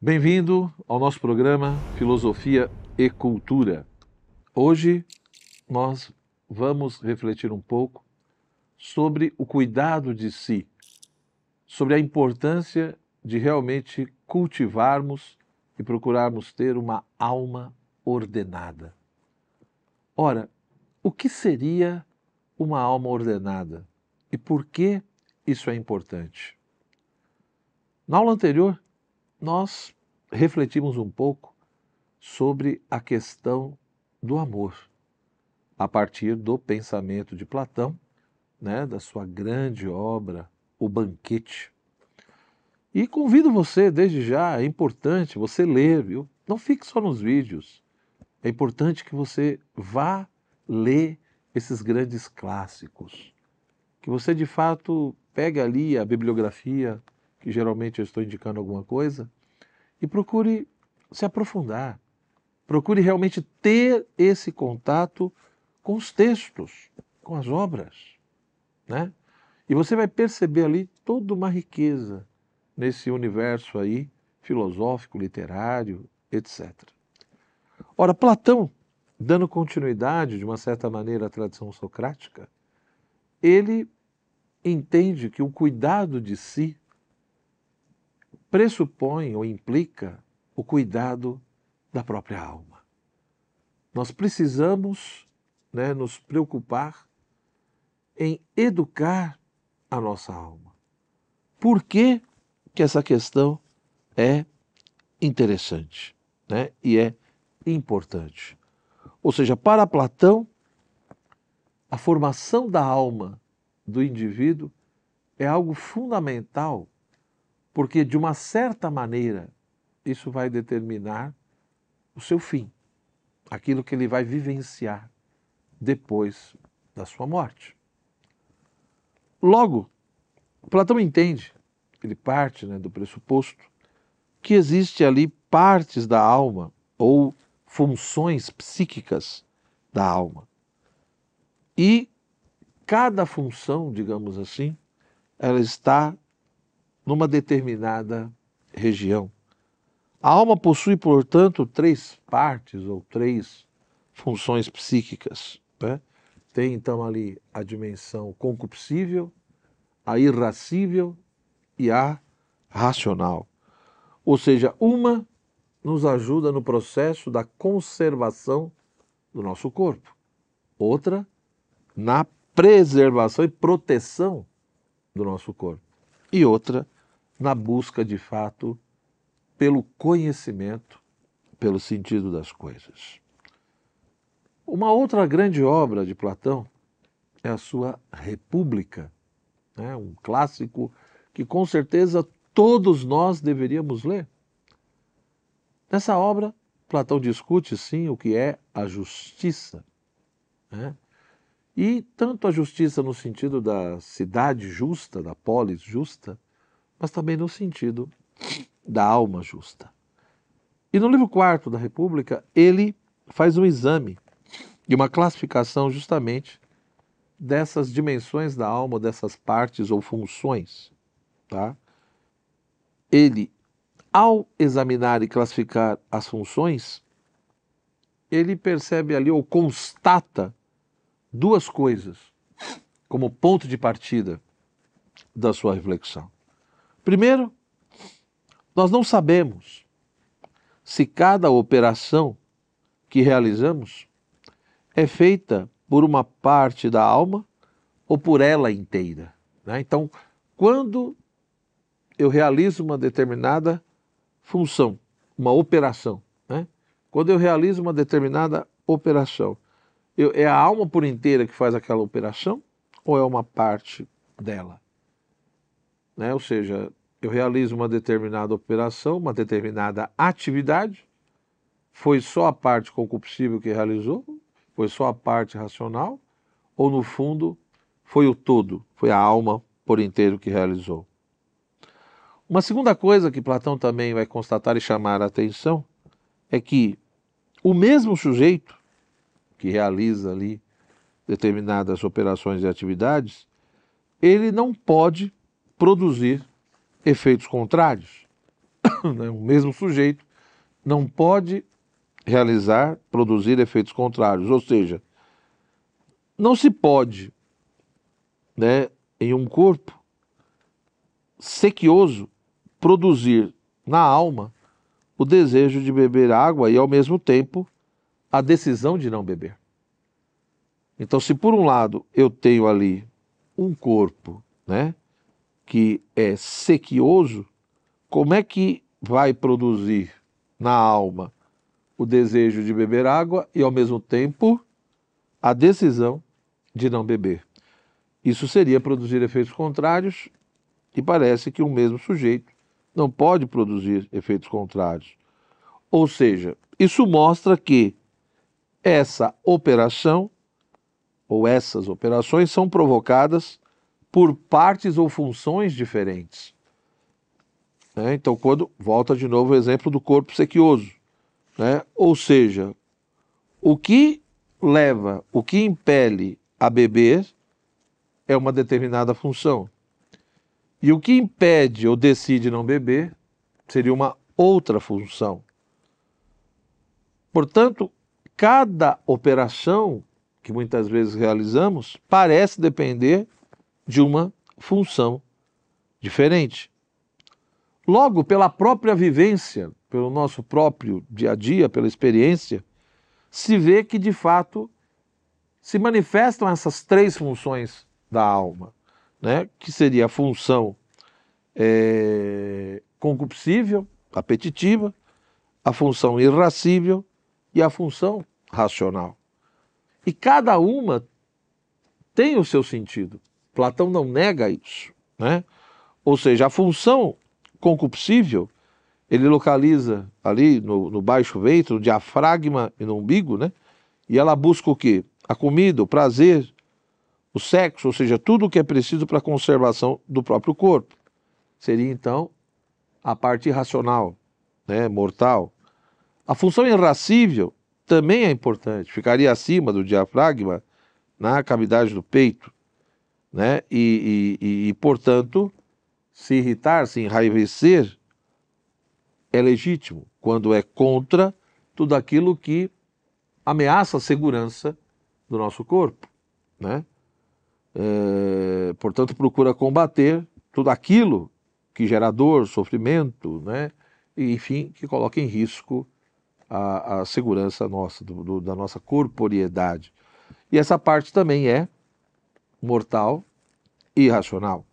Bem-vindo ao nosso programa Filosofia e Cultura. Hoje nós vamos refletir um pouco sobre o cuidado de si, sobre a importância de realmente cultivarmos e procurarmos ter uma alma ordenada. Ora, o que seria uma alma ordenada e por que isso é importante? Na aula anterior, nós refletimos um pouco sobre a questão do amor, a partir do pensamento de Platão, né, da sua grande obra, O Banquete. E convido você, desde já, é importante você ler, viu? Não fique só nos vídeos. É importante que você vá ler esses grandes clássicos. Que você, de fato, pegue ali a bibliografia, que geralmente eu estou indicando alguma coisa, e procure se aprofundar. Procure realmente ter esse contato com os textos, com as obras, né? E você vai perceber ali toda uma riqueza nesse universo aí filosófico, literário, etc. Ora, Platão, dando continuidade de uma certa maneira à tradição socrática, ele entende que o cuidado de si pressupõe ou implica o cuidado da própria alma. Nós precisamos né, nos preocupar em educar a nossa alma. Por que, que essa questão é interessante né, e é importante? Ou seja, para Platão, a formação da alma do indivíduo é algo fundamental porque de uma certa maneira isso vai determinar o seu fim, aquilo que ele vai vivenciar depois da sua morte. Logo, Platão entende, ele parte né, do pressuposto que existe ali partes da alma ou funções psíquicas da alma. E cada função, digamos assim, ela está numa determinada região. A alma possui, portanto, três partes ou três funções psíquicas. Né? Tem então ali a dimensão concupiscível, a irracível e a racional. Ou seja, uma nos ajuda no processo da conservação do nosso corpo, outra na preservação e proteção do nosso corpo, e outra na busca de fato pelo conhecimento, pelo sentido das coisas. Uma outra grande obra de Platão é a sua República, né? um clássico que com certeza todos nós deveríamos ler. Nessa obra, Platão discute sim o que é a justiça. Né? E tanto a justiça no sentido da cidade justa, da polis justa, mas também no sentido da alma justa. E no livro quarto da República, ele faz um exame e uma classificação justamente dessas dimensões da alma, dessas partes ou funções. Tá? Ele, ao examinar e classificar as funções, ele percebe ali ou constata duas coisas como ponto de partida da sua reflexão. Primeiro, nós não sabemos se cada operação que realizamos é feita por uma parte da alma ou por ela inteira. Né? Então, quando eu realizo uma determinada função, uma operação, né? quando eu realizo uma determinada operação, eu, é a alma por inteira que faz aquela operação ou é uma parte dela? Né? Ou seja, eu realizo uma determinada operação, uma determinada atividade, foi só a parte concupiscível que realizou, foi só a parte racional, ou no fundo foi o todo, foi a alma por inteiro que realizou. Uma segunda coisa que Platão também vai constatar e chamar a atenção é que o mesmo sujeito que realiza ali determinadas operações e atividades, ele não pode produzir efeitos contrários. né, o mesmo sujeito, não pode realizar, produzir efeitos contrários. Ou seja, não se pode, né, em um corpo sequioso, produzir na alma o desejo de beber água e, ao mesmo tempo, a decisão de não beber. Então, se por um lado eu tenho ali um corpo, né, que é sequioso, como é que vai produzir na alma o desejo de beber água e, ao mesmo tempo, a decisão de não beber? Isso seria produzir efeitos contrários e parece que o mesmo sujeito não pode produzir efeitos contrários. Ou seja, isso mostra que essa operação ou essas operações são provocadas por partes ou funções diferentes. Né? Então, quando volta de novo o exemplo do corpo sequioso, né? ou seja, o que leva, o que impele a beber é uma determinada função. E o que impede ou decide não beber seria uma outra função. Portanto, cada operação que muitas vezes realizamos parece depender de uma função diferente. Logo, pela própria vivência, pelo nosso próprio dia a dia, pela experiência, se vê que de fato se manifestam essas três funções da alma, né? que seria a função é, concupiscível, apetitiva, a função irracível e a função racional. E cada uma tem o seu sentido. Platão não nega isso. Né? Ou seja, a função concupiscível, ele localiza ali no, no baixo ventre, no diafragma e no umbigo, né? e ela busca o quê? A comida, o prazer, o sexo, ou seja, tudo o que é preciso para a conservação do próprio corpo. Seria então a parte irracional, né, mortal. A função irracível também é importante, ficaria acima do diafragma na cavidade do peito, né? E, e, e, portanto, se irritar, se enraivecer é legítimo quando é contra tudo aquilo que ameaça a segurança do nosso corpo, né? É, portanto, procura combater tudo aquilo que gera dor, sofrimento, né? E, enfim, que coloca em risco a, a segurança nossa, do, do, da nossa corporeidade. E essa parte também é mortal irracional.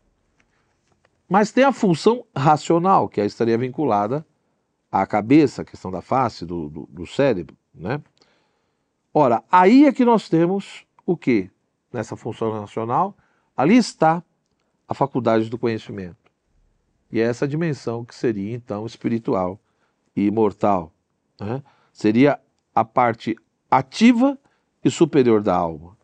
Mas tem a função racional, que estaria vinculada à cabeça, a questão da face, do, do, do cérebro, né? Ora, aí é que nós temos o que nessa função racional? Ali está a faculdade do conhecimento. E é essa dimensão que seria então espiritual e imortal. Né? Seria a parte ativa e superior da alma.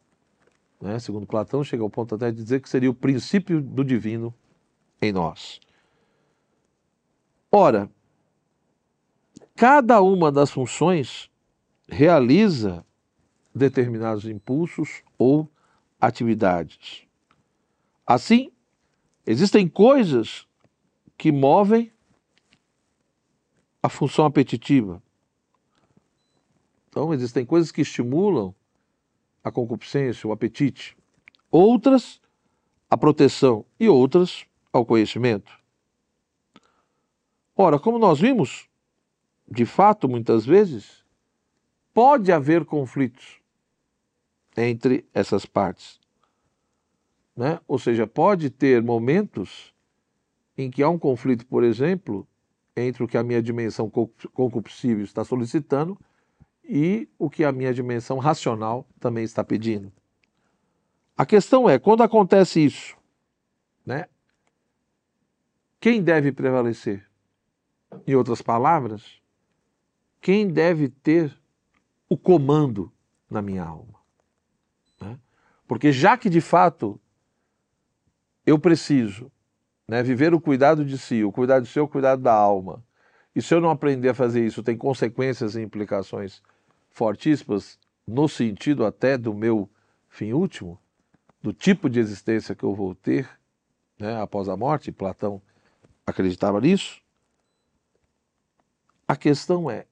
Né? Segundo Platão, chega ao ponto até de dizer que seria o princípio do divino em nós. Ora, cada uma das funções realiza determinados impulsos ou atividades. Assim, existem coisas que movem a função apetitiva. Então, existem coisas que estimulam a concupiscência, o apetite. Outras, a proteção. E outras, ao conhecimento. Ora, como nós vimos, de fato, muitas vezes, pode haver conflitos entre essas partes. Né? Ou seja, pode ter momentos em que há um conflito, por exemplo, entre o que a minha dimensão concupiscível está solicitando e o que a minha dimensão racional também está pedindo. A questão é, quando acontece isso, né? Quem deve prevalecer? Em outras palavras, quem deve ter o comando na minha alma? Né? Porque já que de fato eu preciso né? Viver o cuidado de si, o cuidado do seu, o cuidado da alma. E se eu não aprender a fazer isso, tem consequências e implicações fortíssimas no sentido até do meu fim último, do tipo de existência que eu vou ter né, após a morte. Platão acreditava nisso. a questão é: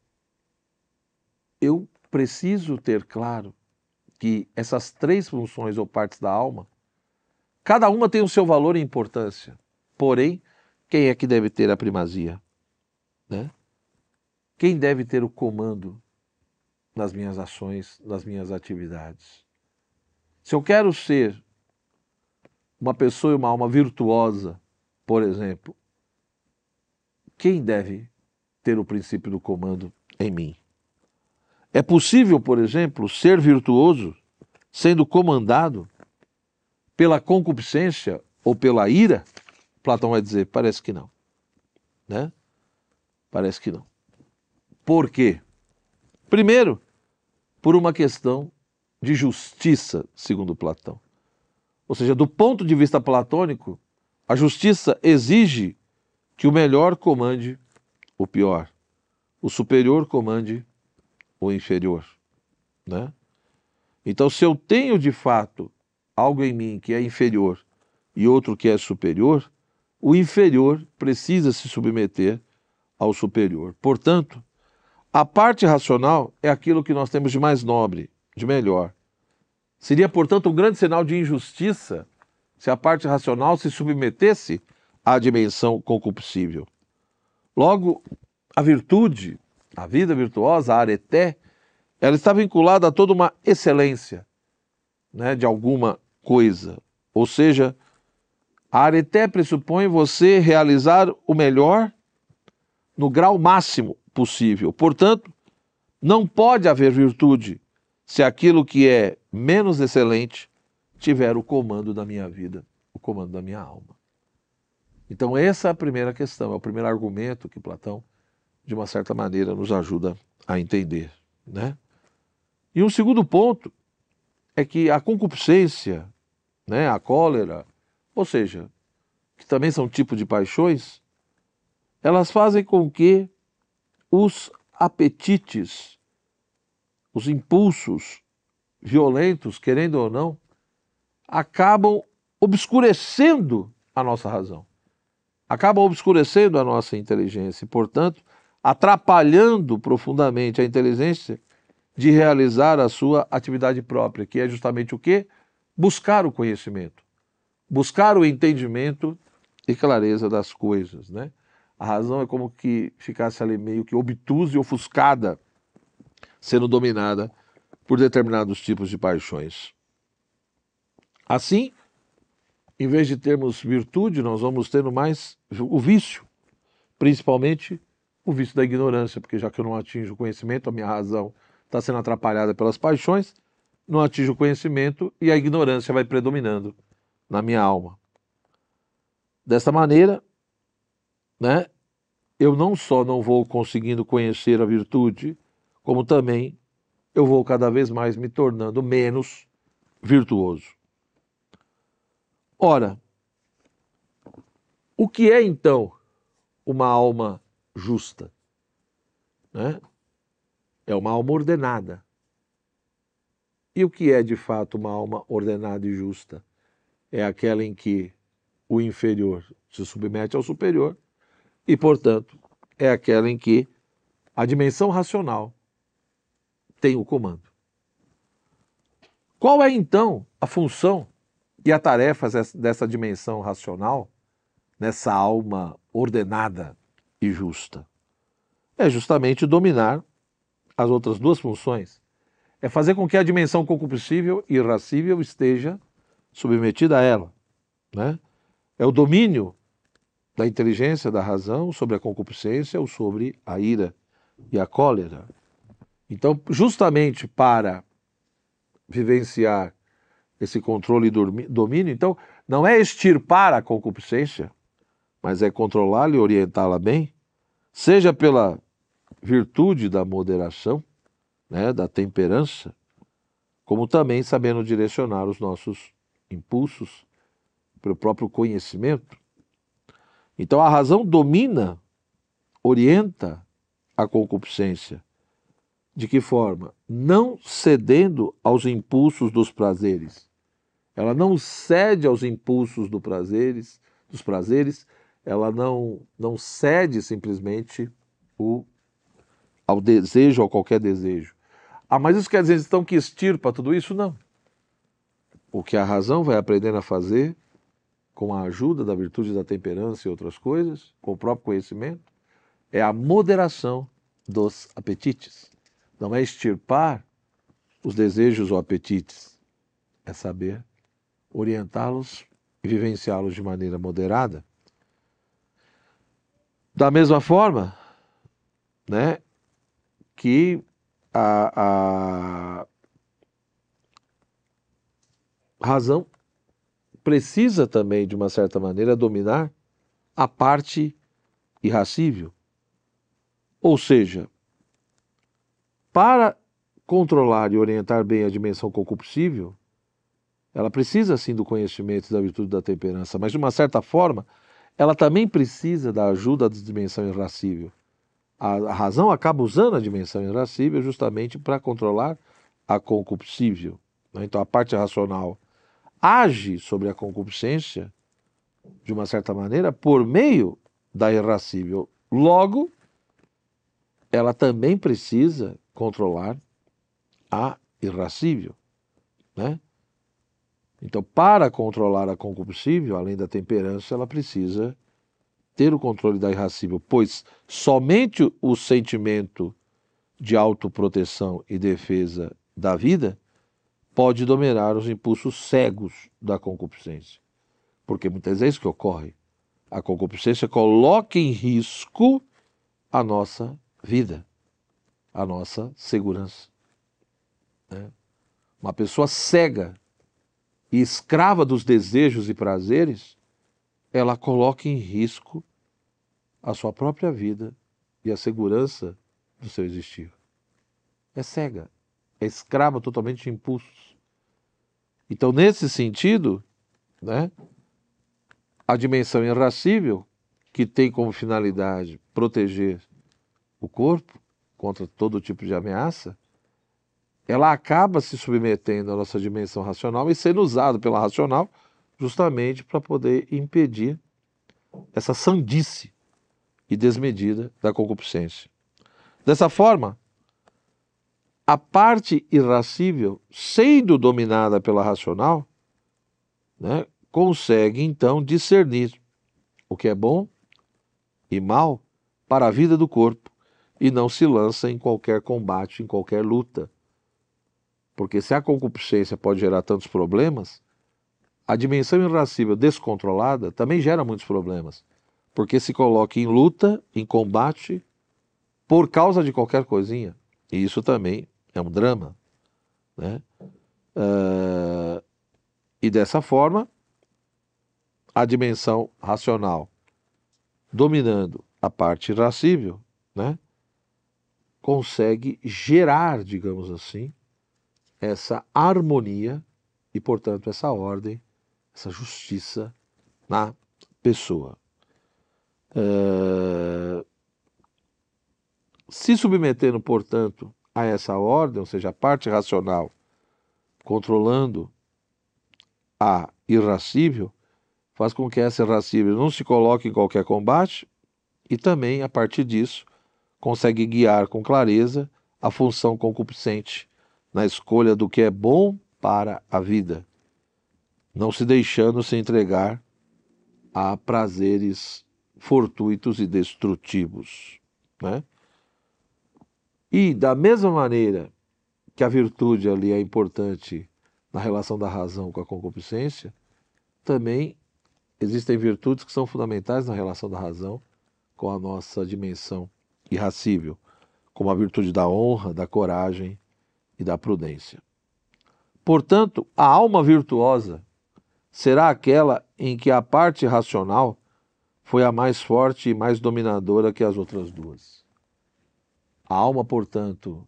eu preciso ter claro que essas três funções ou partes da alma, cada uma tem o seu valor e importância. Porém, quem é que deve ter a primazia? Né? Quem deve ter o comando nas minhas ações, nas minhas atividades? Se eu quero ser uma pessoa e uma alma virtuosa, por exemplo, quem deve ter o princípio do comando em mim? É possível, por exemplo, ser virtuoso sendo comandado pela concupiscência ou pela ira? Platão vai dizer, parece que não. Né? Parece que não. Por quê? Primeiro, por uma questão de justiça, segundo Platão. Ou seja, do ponto de vista platônico, a justiça exige que o melhor comande o pior, o superior comande o inferior, né? Então, se eu tenho de fato algo em mim que é inferior e outro que é superior, o inferior precisa se submeter ao superior. Portanto, a parte racional é aquilo que nós temos de mais nobre, de melhor. Seria, portanto, um grande sinal de injustiça se a parte racional se submetesse à dimensão concupiscível. Logo, a virtude, a vida virtuosa, a areté, ela está vinculada a toda uma excelência né, de alguma coisa. Ou seja, a areté pressupõe você realizar o melhor no grau máximo possível. Portanto, não pode haver virtude se aquilo que é menos excelente tiver o comando da minha vida, o comando da minha alma. Então, essa é a primeira questão, é o primeiro argumento que Platão, de uma certa maneira, nos ajuda a entender. Né? E um segundo ponto é que a concupiscência, né, a cólera, ou seja, que também são tipos de paixões, elas fazem com que os apetites, os impulsos violentos, querendo ou não, acabam obscurecendo a nossa razão, acabam obscurecendo a nossa inteligência e, portanto, atrapalhando profundamente a inteligência de realizar a sua atividade própria, que é justamente o quê? Buscar o conhecimento buscar o entendimento e clareza das coisas, né? A razão é como que ficasse ali meio que obtusa e ofuscada, sendo dominada por determinados tipos de paixões. Assim, em vez de termos virtude, nós vamos tendo mais o vício, principalmente o vício da ignorância, porque já que eu não atinjo o conhecimento, a minha razão está sendo atrapalhada pelas paixões, não atinjo o conhecimento e a ignorância vai predominando na minha alma. Dessa maneira, né, eu não só não vou conseguindo conhecer a virtude, como também eu vou cada vez mais me tornando menos virtuoso. Ora, o que é então uma alma justa? Né? É uma alma ordenada. E o que é de fato uma alma ordenada e justa? é aquela em que o inferior se submete ao superior e, portanto, é aquela em que a dimensão racional tem o comando. Qual é então a função e a tarefa dessa dimensão racional nessa alma ordenada e justa? É justamente dominar as outras duas funções. É fazer com que a dimensão concupiscível e irracível esteja submetida a ela. Né? É o domínio da inteligência, da razão sobre a concupiscência ou sobre a ira e a cólera. Então, justamente para vivenciar esse controle e domínio, então, não é extirpar a concupiscência, mas é controlá-la e orientá-la bem, seja pela virtude da moderação, né, da temperança, como também sabendo direcionar os nossos impulsos, pelo próprio conhecimento. Então a razão domina, orienta a concupiscência. De que forma? Não cedendo aos impulsos dos prazeres. Ela não cede aos impulsos do prazeres, dos prazeres, ela não, não cede simplesmente o ao desejo, a qualquer desejo. Ah, mas isso quer dizer então que extirpa tudo isso? Não. O que a razão vai aprendendo a fazer, com a ajuda da virtude da temperança e outras coisas, com o próprio conhecimento, é a moderação dos apetites. Não é extirpar os desejos ou apetites, é saber orientá-los e vivenciá-los de maneira moderada. Da mesma forma, né, que a, a razão precisa também, de uma certa maneira, dominar a parte irracível. Ou seja, para controlar e orientar bem a dimensão concupiscível, ela precisa sim do conhecimento da virtude da temperança, mas de uma certa forma, ela também precisa da ajuda da dimensão irracível. A razão acaba usando a dimensão irracível justamente para controlar a concupiscível. Né? Então a parte racional age sobre a concupiscência de uma certa maneira por meio da irracível. Logo, ela também precisa controlar a irracível, né? Então, para controlar a concupiscível, além da temperança, ela precisa ter o controle da irracível, pois somente o sentimento de autoproteção e defesa da vida pode dominar os impulsos cegos da concupiscência. Porque muitas vezes é que ocorre. A concupiscência coloca em risco a nossa vida, a nossa segurança. Né? Uma pessoa cega e escrava dos desejos e prazeres, ela coloca em risco a sua própria vida e a segurança do seu existir. É cega, é escrava totalmente de impulsos. Então, nesse sentido, né, a dimensão irracível, que tem como finalidade proteger o corpo contra todo tipo de ameaça, ela acaba se submetendo à nossa dimensão racional e sendo usada pela racional justamente para poder impedir essa sandice e desmedida da concupiscência. Dessa forma, a parte irracível, sendo dominada pela racional, né, consegue então discernir o que é bom e mal para a vida do corpo e não se lança em qualquer combate, em qualquer luta. Porque se a concupiscência pode gerar tantos problemas, a dimensão irracível descontrolada também gera muitos problemas porque se coloca em luta, em combate, por causa de qualquer coisinha. E isso também é um drama. Né? Uh, e dessa forma, a dimensão racional dominando a parte irascível, né, consegue gerar, digamos assim, essa harmonia e, portanto, essa ordem, essa justiça na pessoa. Uh, se submetendo, portanto, a essa ordem, ou seja, a parte racional controlando a irracível, faz com que essa irracível não se coloque em qualquer combate e também, a partir disso, consegue guiar com clareza a função concupiscente na escolha do que é bom para a vida, não se deixando se entregar a prazeres fortuitos e destrutivos. Né? E da mesma maneira que a virtude ali é importante na relação da razão com a concupiscência, também existem virtudes que são fundamentais na relação da razão com a nossa dimensão irracível, como a virtude da honra, da coragem e da prudência. Portanto, a alma virtuosa será aquela em que a parte racional foi a mais forte e mais dominadora que as outras duas. A alma, portanto,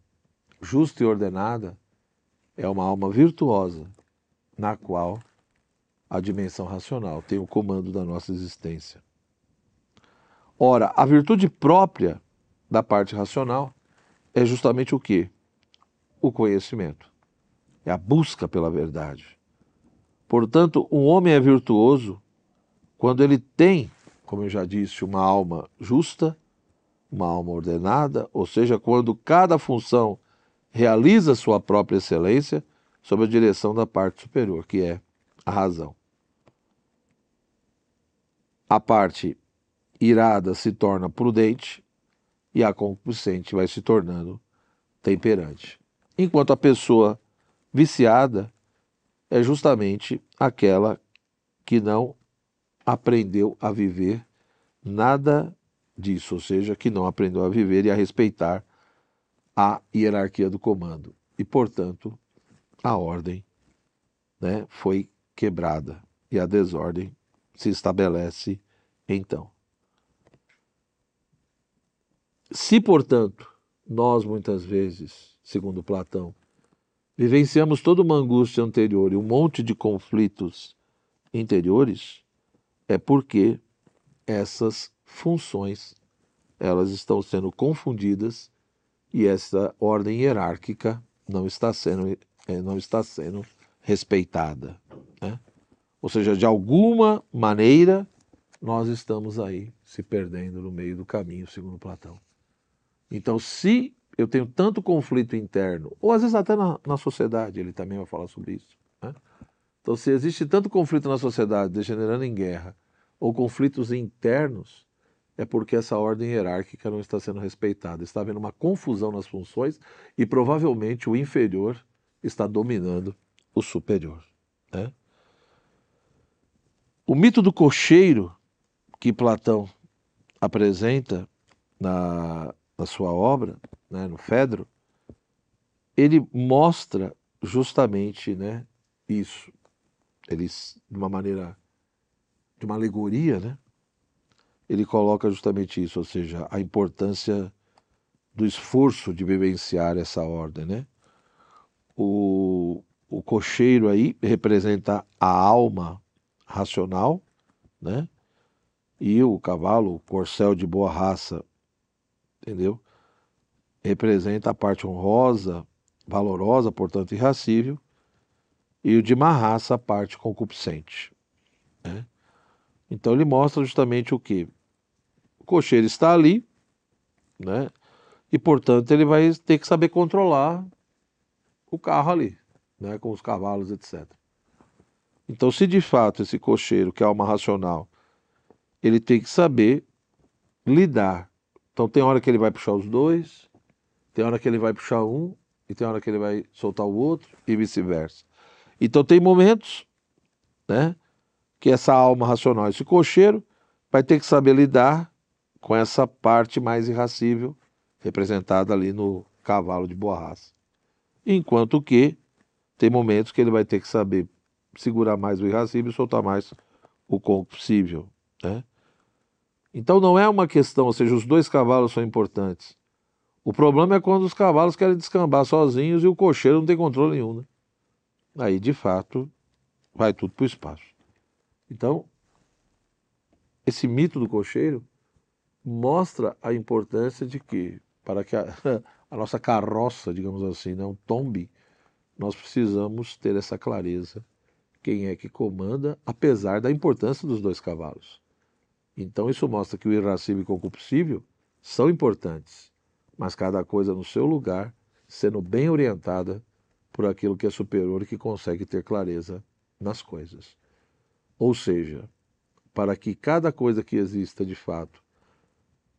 justa e ordenada, é uma alma virtuosa, na qual a dimensão racional tem o comando da nossa existência. Ora, a virtude própria da parte racional é justamente o que? O conhecimento. É a busca pela verdade. Portanto, um homem é virtuoso quando ele tem como eu já disse, uma alma justa, uma alma ordenada, ou seja, quando cada função realiza sua própria excelência sob a direção da parte superior, que é a razão. A parte irada se torna prudente e a concupiscente vai se tornando temperante. Enquanto a pessoa viciada é justamente aquela que não aprendeu a viver nada disso, ou seja, que não aprendeu a viver e a respeitar a hierarquia do comando. E, portanto, a ordem né, foi quebrada e a desordem se estabelece então. Se, portanto, nós muitas vezes, segundo Platão, vivenciamos toda uma angústia anterior e um monte de conflitos interiores, é porque essas funções elas estão sendo confundidas e essa ordem hierárquica não está sendo, eh, não está sendo respeitada. Né? Ou seja, de alguma maneira, nós estamos aí se perdendo no meio do caminho, segundo Platão. Então, se eu tenho tanto conflito interno, ou às vezes até na, na sociedade, ele também vai falar sobre isso. Né? Então, se existe tanto conflito na sociedade, degenerando em guerra, ou conflitos internos, é porque essa ordem hierárquica não está sendo respeitada. Está havendo uma confusão nas funções e provavelmente o inferior está dominando o superior. Né? O mito do cocheiro que Platão apresenta na, na sua obra, né, no Fedro, ele mostra justamente né, isso. Ele, de uma maneira, de uma alegoria, né, ele coloca justamente isso, ou seja, a importância do esforço de vivenciar essa ordem. Né? O, o cocheiro aí representa a alma racional, né? E o cavalo, o corcel de boa raça, entendeu? Representa a parte honrosa, valorosa, portanto irracível, e o de má raça, a parte concupiscente. Né? Então ele mostra justamente o que? O cocheiro está ali, né? E portanto ele vai ter que saber controlar o carro ali, né? Com os cavalos, etc. Então, se de fato esse cocheiro, que é alma racional, ele tem que saber lidar. Então, tem hora que ele vai puxar os dois, tem hora que ele vai puxar um, e tem hora que ele vai soltar o outro, e vice-versa. Então, tem momentos, né, que essa alma racional, esse cocheiro, vai ter que saber lidar com essa parte mais irracível, representada ali no cavalo de boa raça. Enquanto que tem momentos que ele vai ter que saber segurar mais o irracível e soltar mais o possível, né? Então não é uma questão, ou seja, os dois cavalos são importantes. O problema é quando os cavalos querem descambar sozinhos e o cocheiro não tem controle nenhum. Né? Aí, de fato, vai tudo para o espaço. Então, esse mito do cocheiro mostra a importância de que, para que a, a nossa carroça, digamos assim, não tombe, nós precisamos ter essa clareza. Quem é que comanda, apesar da importância dos dois cavalos. Então isso mostra que o irascível e o concupiscível são importantes, mas cada coisa no seu lugar, sendo bem orientada por aquilo que é superior e que consegue ter clareza nas coisas. Ou seja, para que cada coisa que exista de fato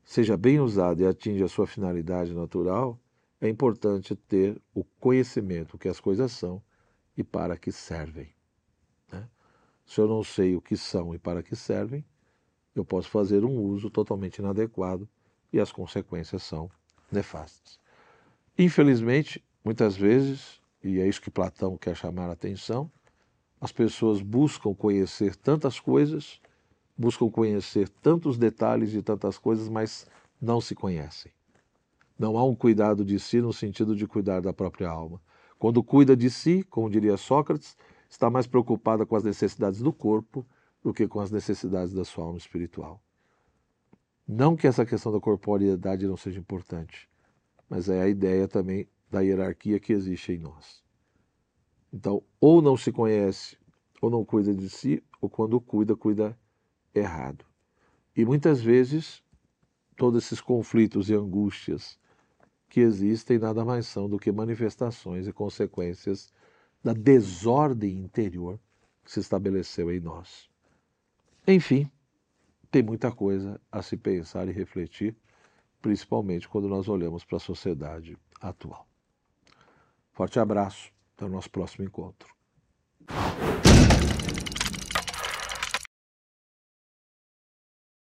seja bem usada e atinja a sua finalidade natural, é importante ter o conhecimento que as coisas são e para que servem. Né? Se eu não sei o que são e para que servem, eu posso fazer um uso totalmente inadequado e as consequências são nefastas. Infelizmente, muitas vezes, e é isso que Platão quer chamar a atenção, as pessoas buscam conhecer tantas coisas, buscam conhecer tantos detalhes de tantas coisas, mas não se conhecem. Não há um cuidado de si no sentido de cuidar da própria alma. Quando cuida de si, como diria Sócrates, está mais preocupada com as necessidades do corpo do que com as necessidades da sua alma espiritual. Não que essa questão da corporeidade não seja importante, mas é a ideia também da hierarquia que existe em nós. Então, ou não se conhece, ou não cuida de si, ou quando cuida, cuida errado. E muitas vezes todos esses conflitos e angústias que existem nada mais são do que manifestações e consequências da desordem interior que se estabeleceu em nós. Enfim, tem muita coisa a se pensar e refletir, principalmente quando nós olhamos para a sociedade atual. Forte abraço, até o nosso próximo encontro.